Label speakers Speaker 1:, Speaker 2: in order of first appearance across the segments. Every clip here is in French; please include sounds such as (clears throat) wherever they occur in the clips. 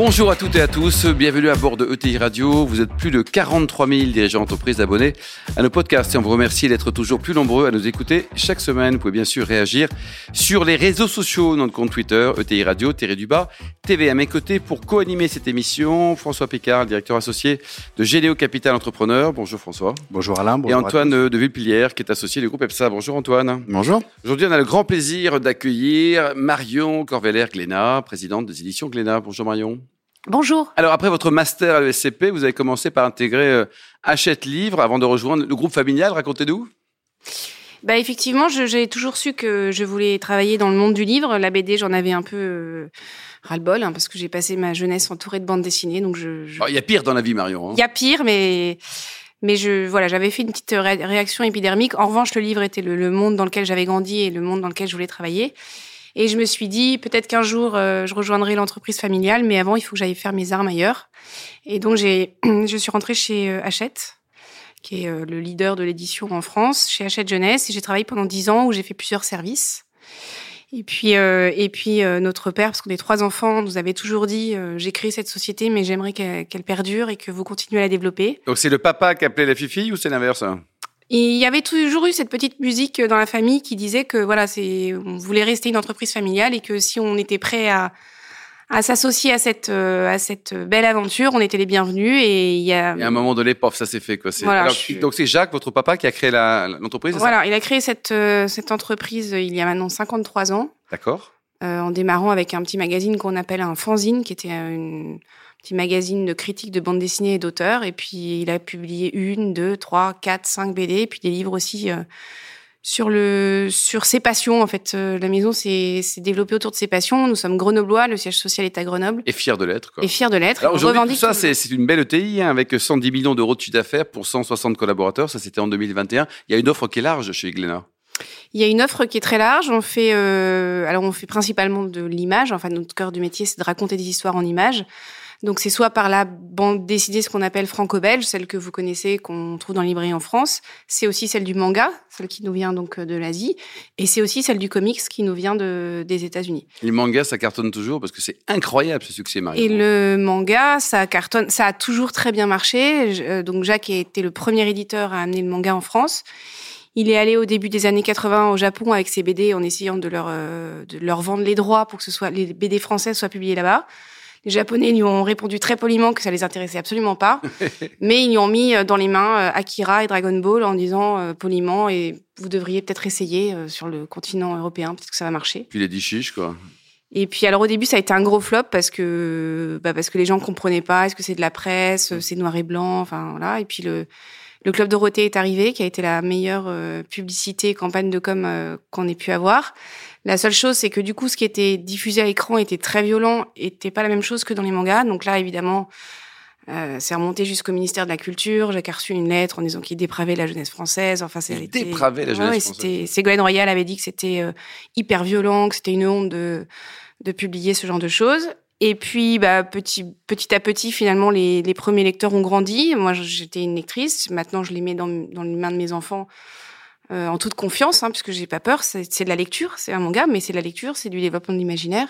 Speaker 1: Bonjour à toutes et à tous, bienvenue à bord de ETI Radio. Vous êtes plus de 43 000 dirigeants d'entreprise abonnés à nos podcasts et on vous remercie d'être toujours plus nombreux à nous écouter chaque semaine. Vous pouvez bien sûr réagir sur les réseaux sociaux, notre compte Twitter, ETI Radio, Thierry Dubas, TV à mes côtés pour co-animer cette émission. François Picard, directeur associé de Généo Capital Entrepreneur. Bonjour François.
Speaker 2: Bonjour Alain.
Speaker 1: Bonjour et Antoine de Villepilière qui est associé du groupe EPSA. Bonjour Antoine.
Speaker 2: Bonjour.
Speaker 1: Aujourd'hui, on a le grand plaisir d'accueillir Marion Corveller-Glénat, présidente des éditions Glénat. Bonjour Marion.
Speaker 3: Bonjour.
Speaker 1: Alors après votre master à l'ESCP, vous avez commencé par intégrer euh, Hachette Livre avant de rejoindre le groupe familial. Racontez-nous.
Speaker 3: Bah effectivement, j'ai toujours su que je voulais travailler dans le monde du livre. La BD, j'en avais un peu euh, ras-le-bol hein, parce que j'ai passé ma jeunesse entourée de bandes dessinées. Donc je.
Speaker 1: Oh, il y a pire dans la vie, Marion.
Speaker 3: Hein. Il y a pire, mais mais je voilà, j'avais fait une petite réaction épidermique. En revanche, le livre était le, le monde dans lequel j'avais grandi et le monde dans lequel je voulais travailler. Et je me suis dit, peut-être qu'un jour, euh, je rejoindrai l'entreprise familiale, mais avant, il faut que j'aille faire mes armes ailleurs. Et donc, j'ai, (clears throat) je suis rentrée chez euh, Hachette, qui est euh, le leader de l'édition en France, chez Hachette Jeunesse. Et j'ai travaillé pendant dix ans où j'ai fait plusieurs services. Et puis, euh, et puis notre père, parce qu'on est trois enfants, nous avait toujours dit j'ai créé cette société, mais j'aimerais qu'elle perdure et que vous continuez à la développer.
Speaker 1: Donc c'est le papa qui appelait la fifi ou c'est l'inverse
Speaker 3: il y avait toujours eu cette petite musique dans la famille qui disait que voilà, c'est on voulait rester une entreprise familiale et que si on était prêt à à s'associer à cette euh, à cette belle aventure, on était les bienvenus et il y a
Speaker 1: et à un moment donné, pof, ça s'est fait quoi. Voilà, Donc c'est Jacques, votre papa, qui a créé l'entreprise.
Speaker 3: Voilà, il a créé cette euh, cette entreprise il y a maintenant 53 ans.
Speaker 1: D'accord.
Speaker 3: Euh, en démarrant avec un petit magazine qu'on appelle un fanzine, qui était une petit magazine de critique de bande dessinée et d'auteurs. Et puis, il a publié une, deux, trois, quatre, cinq BD, et puis des livres aussi euh, sur le sur ses passions. En fait, euh, la maison s'est développée autour de ses passions. Nous sommes grenoblois, le siège social est à Grenoble.
Speaker 1: Et fier de l'être.
Speaker 3: Et fier de l'être.
Speaker 1: Aujourd'hui, tout ça, c'est une belle ETI hein, avec 110 millions d'euros de chiffre d'affaires pour 160 collaborateurs. Ça, c'était en 2021. Il y a une offre qui est large chez Glénat.
Speaker 3: Il y a une offre qui est très large. On fait, euh, alors on fait principalement de l'image. Enfin, notre cœur du métier, c'est de raconter des histoires en images. Donc c'est soit par la bande dessinée, ce qu'on appelle franco-belge, celle que vous connaissez, qu'on trouve dans les librairies en France. C'est aussi celle du manga, celle qui nous vient donc de l'Asie, et c'est aussi celle du comics qui nous vient de, des États-Unis.
Speaker 1: Les mangas, ça cartonne toujours parce que c'est incroyable ce succès, Marie.
Speaker 3: Et le manga, ça cartonne, ça a toujours très bien marché. Euh, donc Jacques a été le premier éditeur à amener le manga en France. Il est allé au début des années 80 au Japon avec ses BD en essayant de leur, euh, de leur vendre les droits pour que ce soit les BD françaises soient publiées là-bas. Les Japonais lui ont répondu très poliment que ça les intéressait absolument pas, (laughs) mais ils lui ont mis euh, dans les mains euh, Akira et Dragon Ball en disant euh, poliment et vous devriez peut-être essayer sur le continent européen, peut-être que ça va marcher.
Speaker 1: Puis les chiches, quoi.
Speaker 3: Et puis alors au début ça a été un gros flop parce que bah parce que les gens comprenaient pas est-ce que c'est de la presse, c'est noir et blanc, enfin voilà. Et puis le le club Dorothée est arrivé, qui a été la meilleure publicité campagne de com qu'on ait pu avoir. La seule chose, c'est que du coup, ce qui était diffusé à l'écran était très violent, était pas la même chose que dans les mangas. Donc là, évidemment, euh, c'est remonté jusqu'au ministère de la Culture. J'ai reçu une lettre en disant qu'il dépravait la jeunesse française. Enfin,
Speaker 1: c'est dépravait la jeunesse française.
Speaker 3: Ségolène Royal avait dit que c'était euh, hyper violent, que c'était une honte de de publier ce genre de choses. Et puis, bah, petit, petit à petit, finalement, les, les premiers lecteurs ont grandi. Moi, j'étais une lectrice. Maintenant, je les mets dans, dans les mains de mes enfants euh, en toute confiance, hein, puisque j'ai pas peur. C'est de la lecture, c'est un manga, mais c'est de la lecture, c'est du développement de l'imaginaire.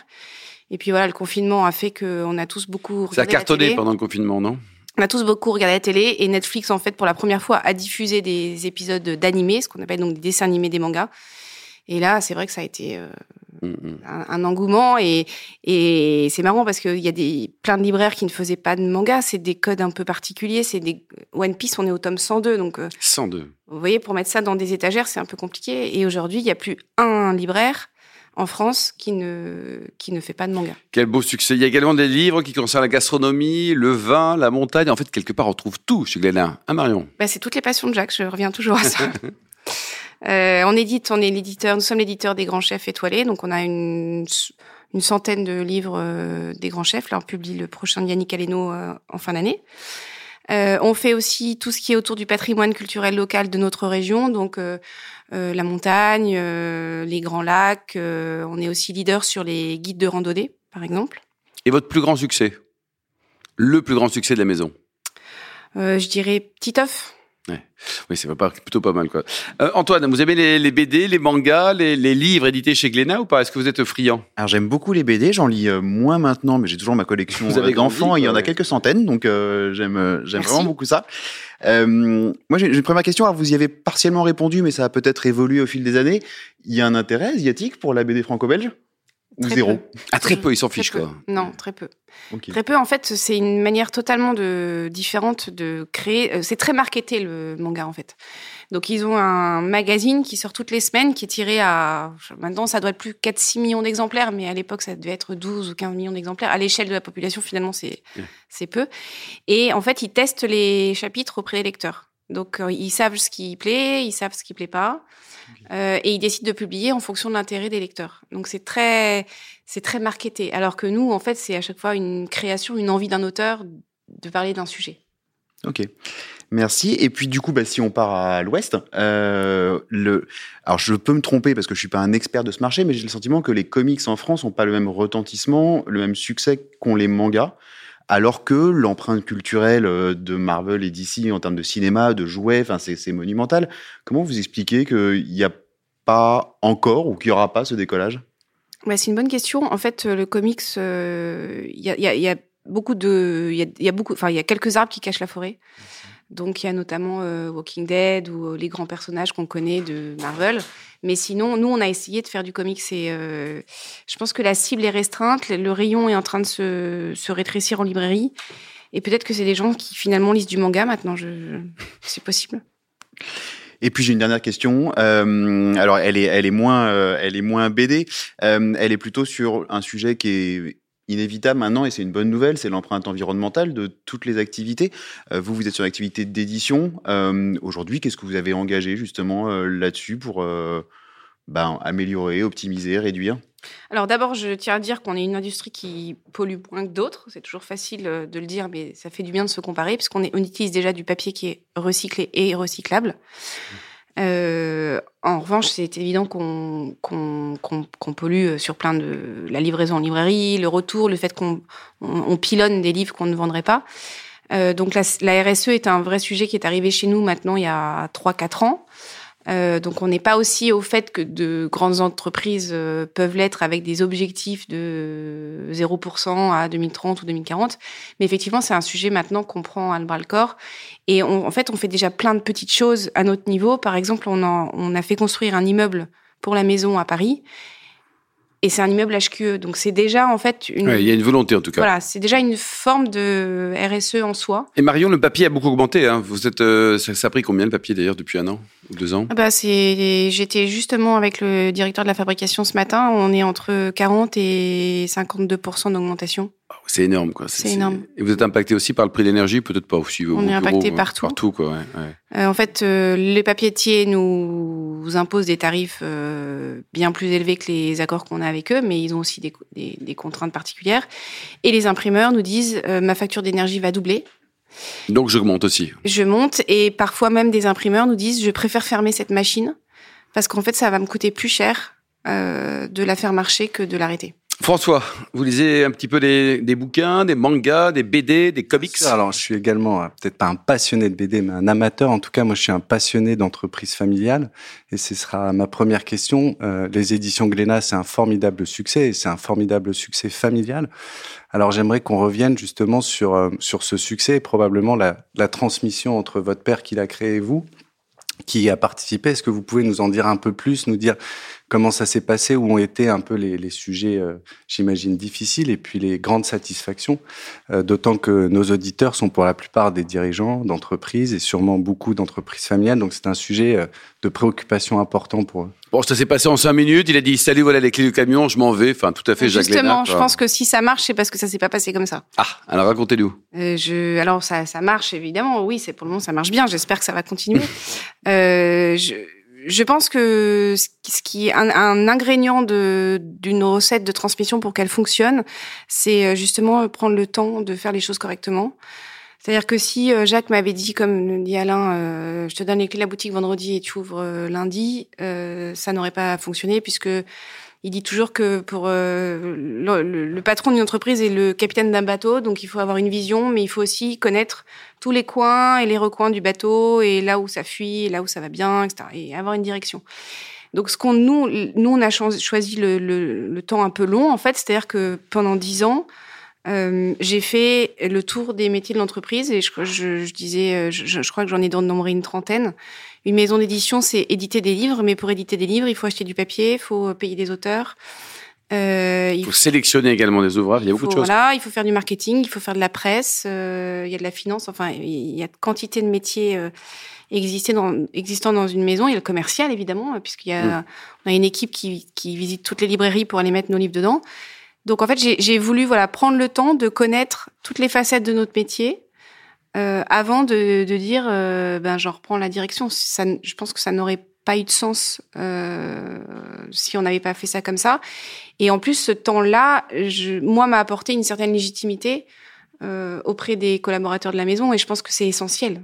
Speaker 3: Et puis voilà, le confinement a fait qu'on a tous beaucoup regardé
Speaker 1: Ça a cartonné pendant le confinement, non?
Speaker 3: On a tous beaucoup regardé la télé et Netflix, en fait, pour la première fois, a diffusé des épisodes d'animés, ce qu'on appelle donc des dessins animés des mangas. Et là, c'est vrai que ça a été euh, mm, mm. un, engouement et, et c'est marrant parce qu'il y a des plein de libraires qui ne faisaient pas de manga. C'est des codes un peu particuliers. C'est des One Piece, on est au tome 102, donc
Speaker 1: 102. Euh,
Speaker 3: vous voyez, pour mettre ça dans des étagères, c'est un peu compliqué. Et aujourd'hui, il n'y a plus un libraire en France qui ne, qui ne fait pas de manga.
Speaker 1: Quel beau succès. Il y a également des livres qui concernent la gastronomie, le vin, la montagne. En fait, quelque part, on trouve tout chez Glénat. Hein, Marion?
Speaker 3: Bah, C'est toutes les passions de Jacques, je reviens toujours à ça. (laughs) Euh, on édite, on est l'éditeur, nous sommes l'éditeur des grands chefs étoilés, donc on a une, une centaine de livres euh, des grands chefs. Là, on publie le prochain Yannick Aleno euh, en fin d'année. on fait aussi tout ce qui est autour du patrimoine culturel local de notre région, donc la montagne, les grands lacs. on est aussi leader sur les guides de randonnée, par exemple.
Speaker 1: Et votre plus grand succès? Le plus grand succès de la maison?
Speaker 3: Euh, Je dirais Titoff.
Speaker 1: Ouais. Oui, c'est pas, plutôt pas mal. Quoi. Euh, Antoine, vous aimez les, les BD, les mangas, les, les, livres édités chez Glénat ou pas? Est-ce que vous êtes friand?
Speaker 2: Alors j'aime beaucoup les BD, j'en lis euh, moins maintenant, mais j'ai toujours ma collection
Speaker 1: Vous avez
Speaker 2: d'enfants. Il y en a quelques centaines, donc euh, j'aime euh, j'aime vraiment beaucoup ça. Euh, moi, j'ai une première question. Alors vous y avez partiellement répondu, mais ça a peut-être évolué au fil des années. Il y a un intérêt asiatique pour la BD franco-belge?
Speaker 3: Très
Speaker 2: zéro
Speaker 3: peu.
Speaker 1: Ah, très peu, ils s'en fichent quoi.
Speaker 3: Non, très peu. Très peu. En fait, c'est une manière totalement de, différente de créer. euh, C'est très marketé le manga en fait. Donc ils ont un magazine qui sort toutes les semaines, qui est tiré à maintenant ça doit être plus 4-6 millions d'exemplaires, mais à l'époque ça devait être 12 ou 15 millions d'exemplaires. À l'échelle de la population, finalement c'est
Speaker 1: Ouais.
Speaker 3: c'est peu. Et en fait ils testent les chapitres auprès des lecteurs. Donc euh, ils savent ce qui plaît, ils savent ce qui plaît pas, euh, et ils décident de publier en fonction de l'intérêt des lecteurs. Donc c'est très c'est très marketé. Alors que nous, en fait, c'est à chaque fois une création, une envie d'un auteur de parler d'un sujet.
Speaker 2: Ok. Merci. Et puis du coup, bah, si on part à l'ouest, euh, le... alors je peux me tromper parce que je suis pas un expert de ce marché, mais j'ai le sentiment que les comics en France ont pas le même retentissement, le même succès qu'ont les mangas, alors que l'empreinte culturelle euh, de Marvel et DC en termes de cinéma, de jouets, c'est monumental. Comment vous expliquez qu'il n'y a pas encore ou qu'il y aura pas ce décollage?
Speaker 3: Ouais, c'est une bonne question. En fait, euh, le comics, euh, il y, a, y a- y a beaucoup de, il y y a beaucoup, y a quelques arbres qui cachent la forêt. Donc, il y a notamment euh, Walking Dead ou euh, les grands personnages qu'on connaît de Marvel. Mais sinon, nous, on a essayé de faire du comics et euh, je pense que la cible est restreinte. Le- rayon est en train de se, rétrécir en librairie. Et peut-être que c'est des gens qui finalement lisent du manga maintenant. C'est possible.
Speaker 2: Et puis j'ai une dernière question. Alors elle est, moins, elle est moins BD. Elle est plutôt sur un sujet qui est inévitable maintenant et c'est une bonne nouvelle, c'est l'empreinte environnementale de toutes les activités. Euh, vous, vous êtes sur l'activité d'édition. Euh, Aujourd'hui, qu'est-ce que vous avez engagé justement euh, là-dessus pour ben, améliorer, optimiser, réduire?
Speaker 3: Alors d'abord, je tiens à dire qu'on est une industrie qui pollue moins que d'autres. C'est toujours facile de le dire, mais ça fait du bien de se comparer, puisqu'on utilise déjà du papier qui est recyclé et recyclable. Euh, en revanche, c'est évident qu'on pollue sur plein de la livraison en librairie, le retour, le fait qu'on on, on pilonne des livres qu'on ne vendrait pas. Euh, donc la, la RSE est un vrai sujet qui est arrivé chez nous maintenant il y a 3-4 ans. Euh, donc on n'est pas aussi au fait que de grandes entreprises euh, peuvent l'être avec des objectifs de 0% à 2030 ou 2040. Mais effectivement, c'est un sujet maintenant qu'on prend à le bras le corps. Et on- en fait, on fait déjà plein de petites choses à notre niveau. Par exemple, on, en- on a fait construire un immeuble pour la maison à Paris. Et c'est un immeuble HQE. Donc c'est déjà en fait une...
Speaker 1: Ouais, Il y a une volonté en tout cas.
Speaker 3: Voilà, c'est déjà une forme de RSE en soi.
Speaker 1: Et Marion, le papier a beaucoup augmenté. Hein. Vous êtes, euh, ça, ça a pris combien le papier d'ailleurs depuis un an? Deux ans
Speaker 3: Ah Bah c'est, j'étais justement avec le directeur de la fabrication ce matin. On est entre 40 et 52 d'augmentation.
Speaker 1: Ah, C'est énorme, quoi.
Speaker 3: C'est énorme.
Speaker 1: Et vous êtes impacté aussi par le prix de l'énergie, peut-être pas aussi.
Speaker 3: On est impacté partout.
Speaker 1: Partout, quoi. Ouais, ouais.
Speaker 3: Euh, en fait, euh, les papietiers nous imposent des tarifs euh, bien plus élevés que les accords qu'on a avec eux, mais ils ont aussi des, des- des contraintes particulières. Et les imprimeurs nous disent euh, ma facture d'énergie va doubler.
Speaker 1: Donc j'augmente aussi.
Speaker 3: Je monte et parfois même des imprimeurs nous disent je préfère fermer cette machine parce qu'en fait ça va me coûter plus cher euh, de la faire marcher que de l'arrêter.
Speaker 1: François, vous lisez un petit peu des, des bouquins, des mangas, des BD, des comics?
Speaker 4: Alors, je suis également euh, peut-être pas un passionné de BD, mais un amateur. En tout cas, moi, je suis un passionné d'entreprise familiale. Et ce sera ma première question. Euh, les éditions Glénat, c'est un formidable succès et c'est un formidable succès familial. Alors, j'aimerais qu'on revienne justement sur euh, sur ce succès et probablement la, la transmission entre votre père qui l'a créé et vous qui a participé. Est-ce que vous pouvez nous en dire un peu plus, nous dire comment ça s'est passé, où ont été un peu les, les sujets, euh, j'imagine, difficiles, et puis les grandes satisfactions, euh, d'autant que nos auditeurs sont pour la plupart des dirigeants d'entreprises et sûrement beaucoup d'entreprises familiales, donc c'est un sujet euh, de préoccupation important pour eux.
Speaker 1: Bon, ça s'est passé en cinq minutes. Il a dit salut, voilà les clés du camion, je m'en vais. Enfin, tout à fait, Jacques
Speaker 3: Justement,
Speaker 1: Lénard,
Speaker 3: je pense que si ça marche, c'est parce que ça s'est pas passé comme ça.
Speaker 1: Ah, alors racontez-nous.
Speaker 3: Euh, je, alors ça, ça marche évidemment. Oui, c'est pour le moment ça marche bien. J'espère que ça va continuer. (laughs) euh, je, je pense que ce qui- est un, un ingrédient d'une recette de transmission pour qu'elle fonctionne, c'est euh, justement prendre le temps de faire les choses correctement. C'est-à-dire que si euh, Jacques m'avait dit, comme dit Alain, euh, je te donne les clés de la boutique vendredi et tu ouvres lundi, ça n'aurait pas fonctionné puisque il dit toujours que pour le, le, patron d'une entreprise est le capitaine d'un bateau, donc il faut avoir une vision, mais il faut aussi connaître tous les coins et les recoins du bateau et là où ça fuit, là où ça va bien, etc. Et avoir une direction. Donc, ce qu'on nous, nous, on a choisi le, le, temps un peu long, en fait, c'est-à-dire que pendant dix ans, euh, j'ai fait le tour des métiers de l'entreprise et je, disais, euh, je, crois que j'en ai nombré une trentaine. Une maison d'édition, c'est éditer des livres, mais pour éditer des livres, il faut acheter du papier, il faut payer des auteurs.
Speaker 1: Euh, il faut sélectionner également des ouvrages. Il y a beaucoup de choses.
Speaker 3: Voilà, il faut faire du marketing, il faut faire de la presse, euh, il y a de la finance. Enfin, il y a quantité de métiers euh, dans, existants dans une maison. Il y a le commercial évidemment, puisqu'il y a, mm. on a une équipe qui, qui visite toutes les librairies pour aller mettre nos livres dedans. Donc en fait, j'ai voulu voilà prendre le temps de connaître toutes les facettes de notre métier euh, avant de, dire euh, ben je reprends la direction. Je pense que ça n'aurait pas eu de sens euh, si on n'avait pas fait ça comme ça. Et en plus, ce temps-là, moi, m'a apporté une certaine légitimité auprès des collaborateurs de la maison, et je pense que c'est essentiel.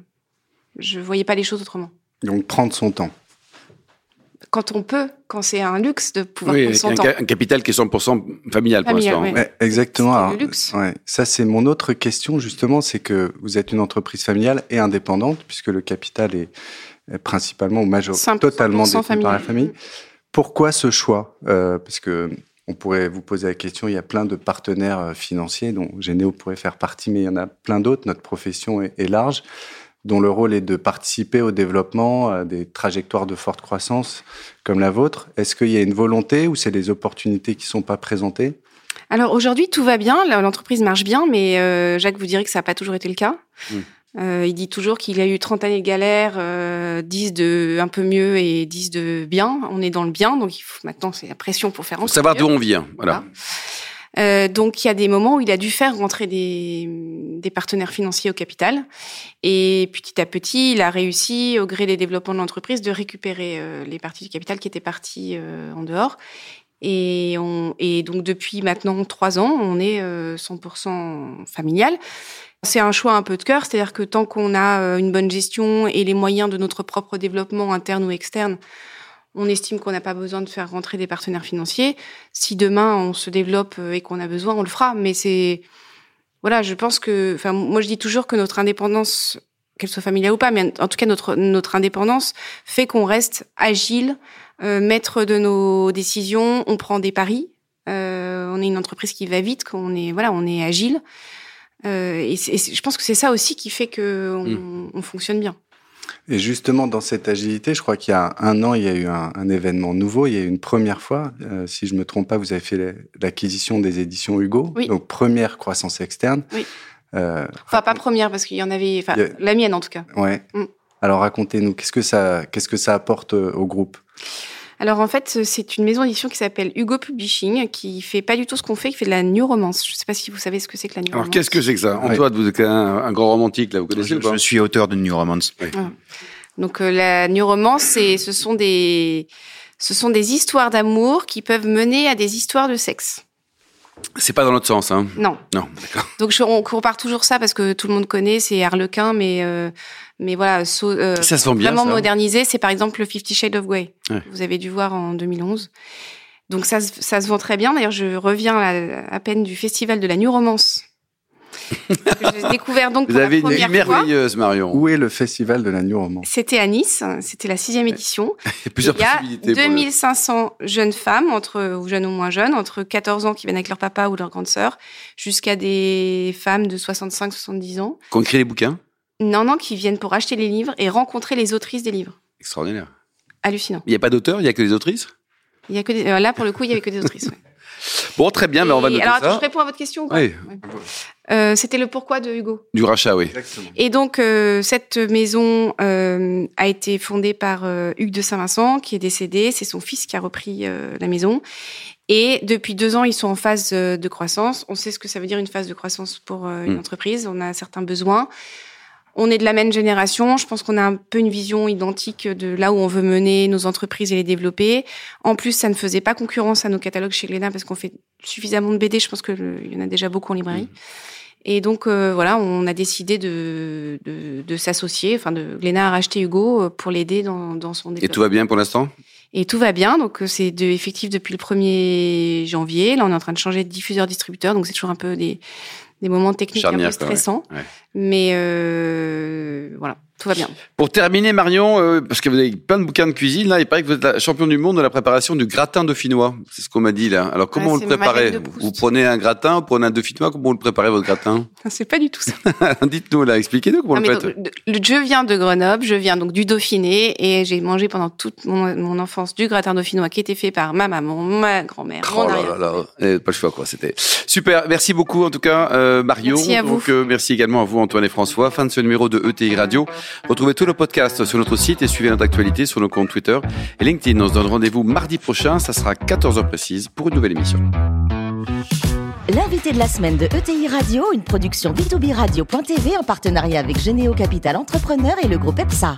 Speaker 3: Je voyais pas les choses autrement.
Speaker 4: Donc prendre son temps
Speaker 3: quand on peut, quand c'est un luxe de pouvoir oui,
Speaker 1: prendre un, un, capital qui est 100% familial, pour l'instant.
Speaker 4: Ouais, exactement. ouais. Ça, c'est mon autre question, justement, c'est que vous êtes une entreprise familiale et indépendante, puisque le capital est, principalement ou majoritairement totalement détenu par la famille. Pourquoi ce choix euh, Parce que on pourrait vous poser la question, il y a plein de partenaires euh, financiers dont Généo pourrait faire partie, mais il y en a plein d'autres. Notre profession est, est large dont le rôle est de participer au développement à des trajectoires de forte croissance comme la vôtre. Est-ce qu'il y a une volonté ou c'est des opportunités qui ne sont pas présentées?
Speaker 3: Alors aujourd'hui, tout va bien, l'entreprise marche bien, mais euh, Jacques vous dirait que ça n'a pas toujours été le cas. Mmh. Euh, il dit toujours qu'il a eu 30 années de galère, euh, 10 de un peu mieux et 10 de bien. On est dans le bien, donc il faut, maintenant c'est la pression pour faire en
Speaker 1: sorte. Savoir d'où on vient, voilà.
Speaker 3: voilà. Euh, donc il y a des moments où il a dû faire rentrer des, partenaires financiers au capital. Et petit à petit, il a réussi, au gré des développements de l'entreprise, de récupérer euh, les parties du capital qui étaient parties euh, en dehors. Et, et, donc depuis maintenant trois ans, on est 100% familial. C'est un choix un peu de cœur, c'est-à-dire que tant qu'on a une bonne gestion et les moyens de notre propre développement interne ou externe, on estime qu'on n'a pas besoin de faire rentrer des partenaires financiers. Si demain on se développe euh, et qu'on a besoin, on le fera. Mais c'est voilà, je pense que, enfin, moi je dis toujours que notre indépendance, qu'elle soit familiale ou pas, mais en tout cas notre notre indépendance fait qu'on reste agile, euh, maître de nos décisions. On prend des paris. Euh, on est une entreprise qui va vite, qu'on est voilà, on est agile. Euh, et, je pense que c'est ça aussi qui fait que on, mmh. on fonctionne bien.
Speaker 4: Et justement, dans cette agilité, je crois qu'il y a un an, il y a eu un, un événement nouveau. Il y a eu une première fois, euh, si je me trompe pas, vous avez fait l'acquisition des éditions Hugo.
Speaker 3: Oui.
Speaker 4: Donc, première croissance externe.
Speaker 3: Oui. Euh, enfin, pas première, parce qu'il y en avait, enfin, a... la mienne en tout cas.
Speaker 4: Ouais. Mm. Alors, racontez-nous, qu'est-ce que ça, qu'est-ce que ça apporte euh, au groupe?
Speaker 3: Alors en fait, c'est une maison d'édition qui s'appelle Hugo Publishing, qui fait pas du tout ce qu'on fait, qui fait de la new romance. Je ne sais pas si vous savez ce que c'est que la new
Speaker 1: Alors qu'est-ce que c'est que ça? Antoine, vous êtes un, un, grand romantique là, vous connaissez
Speaker 2: Je, je suis auteur de new romance.
Speaker 3: Oui. Ah. Donc euh, la new romance, ce sont des ce sont des histoires d'amour qui peuvent mener à des histoires de sexe.
Speaker 1: C'est pas dans l'autre sens, hein
Speaker 3: Non.
Speaker 1: Non, d'accord.
Speaker 3: Donc je, on compare toujours ça parce que tout le monde connaît, c'est Harlequin, mais euh, mais voilà, so, euh,
Speaker 1: ça se vend bien,
Speaker 3: vraiment
Speaker 1: ça.
Speaker 3: modernisé. C'est par exemple le Fifty Shades of Grey. Ouais. Vous avez dû voir en 2011. Donc ça, ça se vend très bien. D'ailleurs, je reviens à, à peine du festival de la New Romance j'ai découvert donc
Speaker 1: Vous avez
Speaker 3: une
Speaker 1: vie merveilleuse,
Speaker 3: fois.
Speaker 1: Marion.
Speaker 4: Où est le festival de la New Romance
Speaker 3: C'était à Nice, c'était la sixième édition. (laughs)
Speaker 1: Il y a plusieurs
Speaker 3: Il y a
Speaker 1: possibilités.
Speaker 3: 2500 jeunes femmes, entre, ou jeunes ou moins jeunes, entre 14 ans qui viennent avec leur papa ou leur grande sœur, jusqu'à des femmes de 65-70 ans.
Speaker 1: Qui ont écrit les bouquins?
Speaker 3: Non, non, qui viennent pour acheter les livres et rencontrer les autrices des livres.
Speaker 1: Extraordinaire.
Speaker 3: Hallucinant.
Speaker 1: Il n'y a pas d'auteurs, il n'y a que des autrices?
Speaker 3: Il y a que des... Là, pour le coup, il n'y avait que des autrices. Ouais. (laughs)
Speaker 1: Bon, très bien, mais on va noter
Speaker 3: alors,
Speaker 1: ça.
Speaker 3: je réponds à votre question.
Speaker 1: Oui.
Speaker 3: Ouais. Euh, C'était le pourquoi de Hugo.
Speaker 1: Du rachat, oui.
Speaker 4: Exactement.
Speaker 3: Et donc, euh, cette maison euh, a été fondée par euh, Hugues de Saint-Vincent, qui est décédé. C'est son fils qui a repris euh, la maison. Et depuis deux ans, ils sont en phase de croissance. On sait ce que ça veut dire une phase de croissance pour une
Speaker 1: Mm.
Speaker 3: entreprise. On a certains besoins. On est de la même génération. Je pense qu'on a un peu une vision identique de là où on veut mener nos entreprises et les développer. En plus, ça ne faisait pas concurrence à nos catalogues chez Glénat parce qu'on fait suffisamment de BD. Je pense qu'il y en a déjà beaucoup en librairie. Et donc voilà, on a décidé de, de, de s'associer. Enfin, de, Glénat a racheté Hugo pour l'aider dans, dans son développement.
Speaker 1: Et tout va bien pour l'instant?
Speaker 3: Et tout va bien, donc c'est de, effectif depuis le 1er janvier. Là, on est en train de changer de diffuseur-distributeur, donc c'est toujours un peu des, des moments techniques un peu stressants. Mais euh, voilà, tout va bien.
Speaker 1: Pour terminer, Marion, euh, parce que vous avez plein de bouquins de cuisine, là, il paraît que vous êtes la champion du monde de la préparation du gratin dauphinois. C'est ce qu'on m'a dit là. Alors comment
Speaker 3: Ah,
Speaker 1: vous le préparez. Vous prenez un gratin, vous prenez un dauphinois, comment vous le préparez votre gratin (laughs)
Speaker 3: C'est pas du tout ça. (laughs)
Speaker 1: Dites-nous là, expliquez-nous comment
Speaker 3: Non,
Speaker 1: le faites.
Speaker 3: je viens de Grenoble, je viens donc du Dauphiné et j'ai mangé pendant toute mon, mon enfance du gratin dauphinois qui était fait par ma maman, ma grand-mère,
Speaker 1: Oh là là là, Eh, pas le choix quoi, c'était super. Merci beaucoup en tout cas euh, Marion.
Speaker 3: Merci à vous.
Speaker 1: Donc euh, merci également à vous Antoine et François. Fin de ce numéro de ETI Radio. Retrouvez tous nos podcasts sur notre site et suivez notre actualité sur nos comptes Twitter et LinkedIn. On se donne rendez-vous mardi prochain, ça sera 14h précise pour une nouvelle émission.
Speaker 5: L'invité de la semaine de ETI Radio, une production B2B Radio.tv en partenariat avec Généo Capital Entrepreneur et le groupe EPSA.